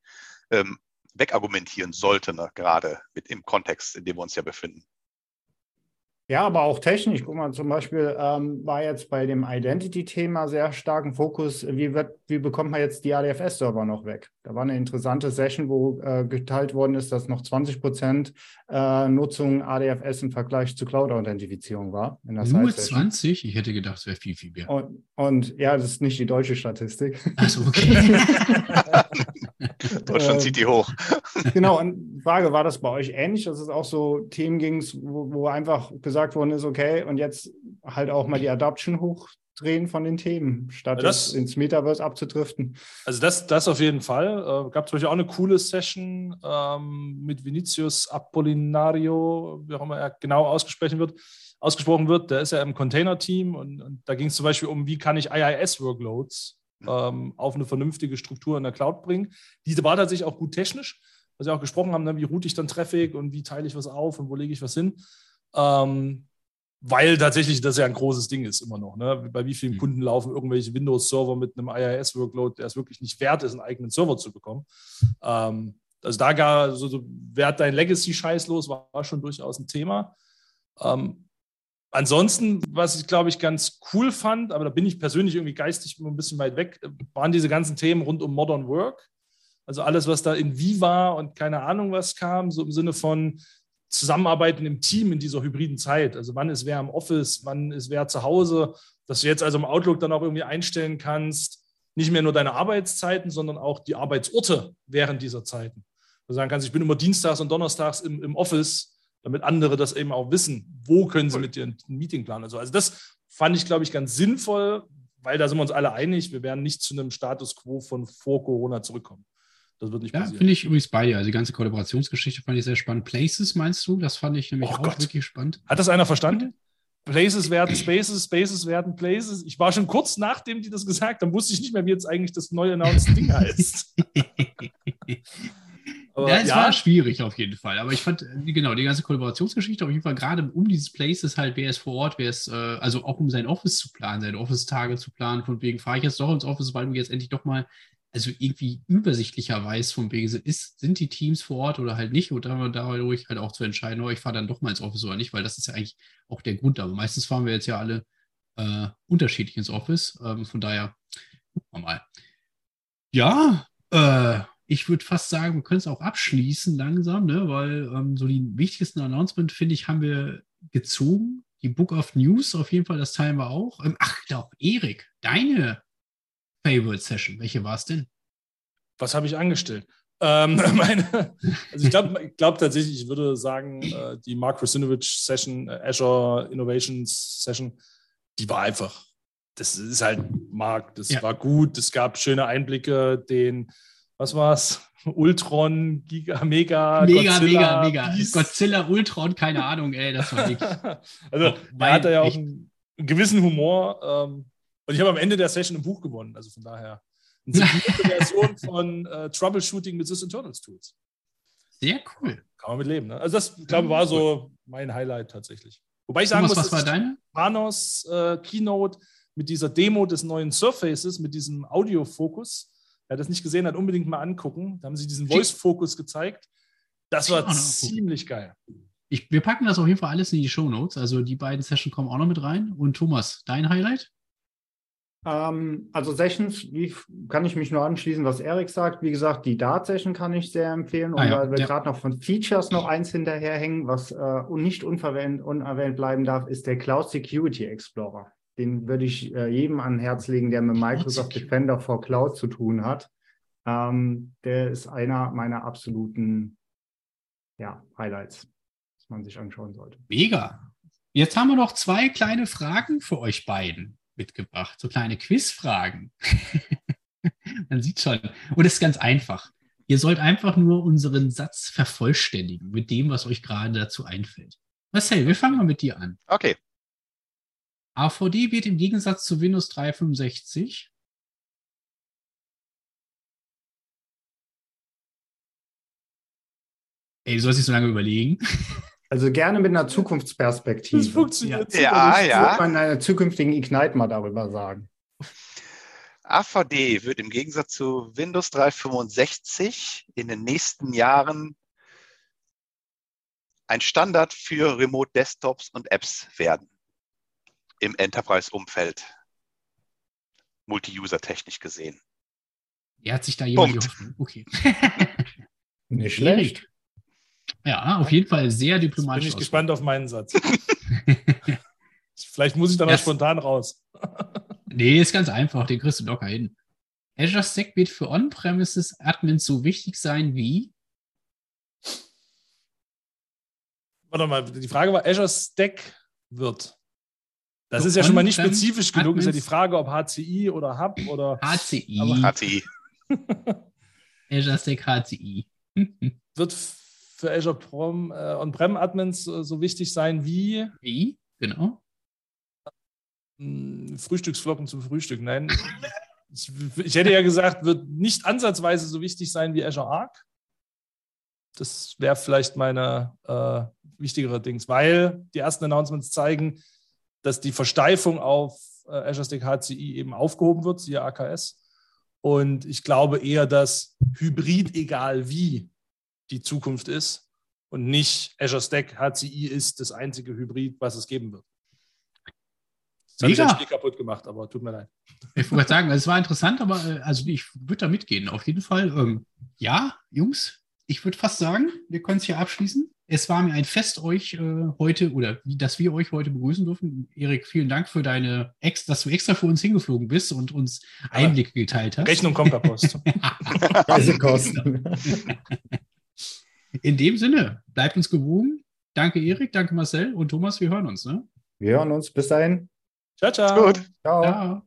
ähm, wegargumentieren sollte, ne, gerade mit im Kontext, in dem wir uns ja befinden. Ja, aber auch technisch. Guck mal, zum Beispiel ähm, war jetzt bei dem Identity-Thema sehr starken Fokus. Wie, wird, wie bekommt man jetzt die ADFS-Server noch weg? Da war eine interessante Session, wo äh, geteilt worden ist, dass noch 20 Prozent äh, Nutzung ADFS im Vergleich zu Cloud-Authentifizierung war. Nur 20? Ich hätte gedacht, es wäre viel, viel mehr. Und, und, ja, das ist nicht die deutsche Statistik. Achso, okay. Deutschland zieht die hoch. genau, und die Frage, war das bei euch ähnlich, dass es auch so Themen ging, wo, wo einfach gesagt worden ist, okay, und jetzt halt auch mal die Adoption hochdrehen von den Themen, statt das, ins Metaverse abzudriften. Also das, das auf jeden Fall. Äh, gab zum Beispiel auch eine coole Session ähm, mit Vinicius Apollinario, wie auch immer er genau ausgesprochen wird. Ausgesprochen wird, der ist ja im Container-Team und, und da ging es zum Beispiel um, wie kann ich IIS-Workloads ähm, auf eine vernünftige Struktur in der Cloud bringen. Diese war tatsächlich auch gut technisch, was wir auch gesprochen haben, ne, wie route ich dann Traffic und wie teile ich was auf und wo lege ich was hin. Ähm, weil tatsächlich das ja ein großes Ding ist immer noch. Ne? Bei wie vielen mhm. Kunden laufen irgendwelche Windows-Server mit einem IIS-Workload, der es wirklich nicht wert ist, einen eigenen Server zu bekommen. Ähm, also da gar so, so wert dein Legacy-Scheiß los, war, war, schon durchaus ein Thema. Ähm, ansonsten, was ich glaube ich ganz cool fand, aber da bin ich persönlich irgendwie geistig ein bisschen weit weg, waren diese ganzen Themen rund um Modern Work. Also alles, was da in Viva und keine Ahnung was kam, so im Sinne von, Zusammenarbeiten im Team in dieser hybriden Zeit. Also wann ist wer im Office, wann ist wer zu Hause, dass du jetzt also im Outlook dann auch irgendwie einstellen kannst, nicht mehr nur deine Arbeitszeiten, sondern auch die Arbeitsorte während dieser Zeiten. Du sagen kannst, ich bin immer dienstags und donnerstags im, im Office, damit andere das eben auch wissen, wo können sie mit dir ein Meeting planen. Also, also das fand ich, glaube ich, ganz sinnvoll, weil da sind wir uns alle einig, wir werden nicht zu einem Status quo von vor Corona zurückkommen. Das wird nicht ja, passieren. finde ich übrigens bei dir. Also die ganze Kollaborationsgeschichte fand ich sehr spannend. Places meinst du? Das fand ich nämlich oh auch Gott. wirklich spannend. Hat das einer verstanden? Places werden Spaces, Spaces werden Places. Ich war schon kurz nachdem die das gesagt haben, wusste ich nicht mehr, wie jetzt eigentlich das neue announced Ding heißt. Aber, ja, es ja. war schwierig auf jeden Fall. Aber ich fand, äh, genau, die ganze Kollaborationsgeschichte auf jeden Fall gerade um dieses Places halt, wer ist vor Ort, wer ist, äh, also auch um sein Office zu planen, seine Office-Tage zu planen, von wegen fahre ich jetzt doch ins Office, weil du jetzt endlich doch mal also irgendwie übersichtlicher weiß, von wegen ist, sind die Teams vor Ort oder halt nicht, und dadurch halt auch zu entscheiden, oh, ich fahre dann doch mal ins Office oder nicht, weil das ist ja eigentlich auch der Grund. Aber meistens fahren wir jetzt ja alle äh, unterschiedlich ins Office. Ähm, von daher, gucken wir mal. Ja, äh, ich würde fast sagen, wir können es auch abschließen langsam, ne? weil ähm, so die wichtigsten Announcement, finde ich, haben wir gezogen. Die Book of News auf jeden Fall, das teilen wir auch. Ähm, ach, doch, Erik, deine Favorite Session. Welche war es denn? Was habe ich angestellt? Ähm, meine, also ich glaube glaub tatsächlich, ich würde sagen, äh, die Mark Rosinovich Session, äh, Azure Innovations Session, die war einfach, das ist halt Mark, das ja. war gut, es gab schöne Einblicke, den, was war es? Ultron, Giga, Mega, Mega, Godzilla, Mega, Mega. Beast. Godzilla, Ultron, keine Ahnung, ey, das war nicht. also, er hatte ja auch einen, einen gewissen Humor. Ähm, und ich habe am Ende der Session ein Buch gewonnen. Also von daher eine Version von äh, Troubleshooting mit Sys Internals Tools. Sehr cool. Kann man mit leben. Ne? Also das, glaube ich, war so mein Highlight tatsächlich. Wobei ich sagen Thomas, muss, was war deine? Panos äh, Keynote mit dieser Demo des neuen Surfaces, mit diesem Audiofokus. Wer das nicht gesehen hat, unbedingt mal angucken. Da haben sie diesen Voice-Fokus gezeigt. Das war ziemlich geil. Ich, wir packen das auf jeden Fall alles in die Show Notes. Also die beiden Sessions kommen auch noch mit rein. Und Thomas, dein Highlight? Ähm, also Sessions, wie kann ich mich nur anschließen, was Erik sagt. Wie gesagt, die Dart-Session kann ich sehr empfehlen. Und ah, ja, weil wir ja. gerade noch von Features noch eins hinterherhängen, was äh, nicht unerwähnt, unerwähnt bleiben darf, ist der Cloud Security Explorer. Den würde ich äh, jedem an Herz legen, der mit Microsoft Defender for Cloud zu tun hat. Ähm, der ist einer meiner absoluten ja, Highlights, was man sich anschauen sollte. Mega. Jetzt haben wir noch zwei kleine Fragen für euch beiden mitgebracht, so kleine Quizfragen. Man sieht schon. Und es ist ganz einfach. Ihr sollt einfach nur unseren Satz vervollständigen mit dem, was euch gerade dazu einfällt. Marcel, wir fangen mal mit dir an. Okay. AVD wird im Gegensatz zu Windows 365 Ey, du sollst dich so lange überlegen. Also gerne mit einer Zukunftsperspektive. Das funktioniert. Ja, ja. ja. Wird man in einer zukünftigen Ignite mal darüber sagen. AVD wird im Gegensatz zu Windows 365 in den nächsten Jahren ein Standard für Remote Desktops und Apps werden im Enterprise-Umfeld, multi-user-technisch gesehen. Er hat sich da jemand geholfen. Okay. Nicht schlecht. Ja, auf jeden Fall sehr diplomatisch. Jetzt bin ich gespannt auf meinen Satz. Vielleicht muss ich dann das, spontan raus. nee, ist ganz einfach. Den kriegst du locker hin. Azure Stack wird für On-Premises Admins so wichtig sein wie? Warte mal, die Frage war, Azure Stack wird. Das so ist ja schon mal nicht spezifisch genug. Admins ist ja die Frage, ob HCI oder Hub oder. HCI. HCI. Azure Stack HCI. wird für Azure Prom, äh, On-Prem-Admins äh, so wichtig sein wie. Wie? Genau. Hm, Frühstücksflocken zum Frühstück. Nein. ich, ich, hätte ja gesagt, wird nicht ansatzweise so wichtig sein wie Azure Arc. Das wäre vielleicht meine äh, wichtigere Dings, weil die ersten Announcements zeigen, dass die Versteifung auf äh, Azure Stack HCI eben aufgehoben wird, siehe AKS. Und ich glaube eher, dass Hybrid, egal wie, die Zukunft ist und nicht Azure Stack HCI ist das einzige Hybrid, was es geben wird. Das habe ich das Spiel kaputt gemacht, aber tut mir leid. Ich wollte sagen, es war interessant, aber äh, also ich würde da mitgehen, auf jeden Fall. Ähm, ja, Jungs, ich würde fast sagen, wir können es hier abschließen. Es war mir ein Fest, euch äh, heute oder dass wir euch heute begrüßen dürfen. Erik, vielen Dank für deine, Ex dass du extra für uns hingeflogen bist und uns Einblicke geteilt hast. Rechnung kommt per Post. Reisekosten. In dem Sinne, bleibt uns gewogen. Danke, Erik, danke, Marcel und Thomas. Wir hören uns. Ne? Wir hören uns. Bis dahin. Ciao, ciao. Gut. Ciao. Ciao.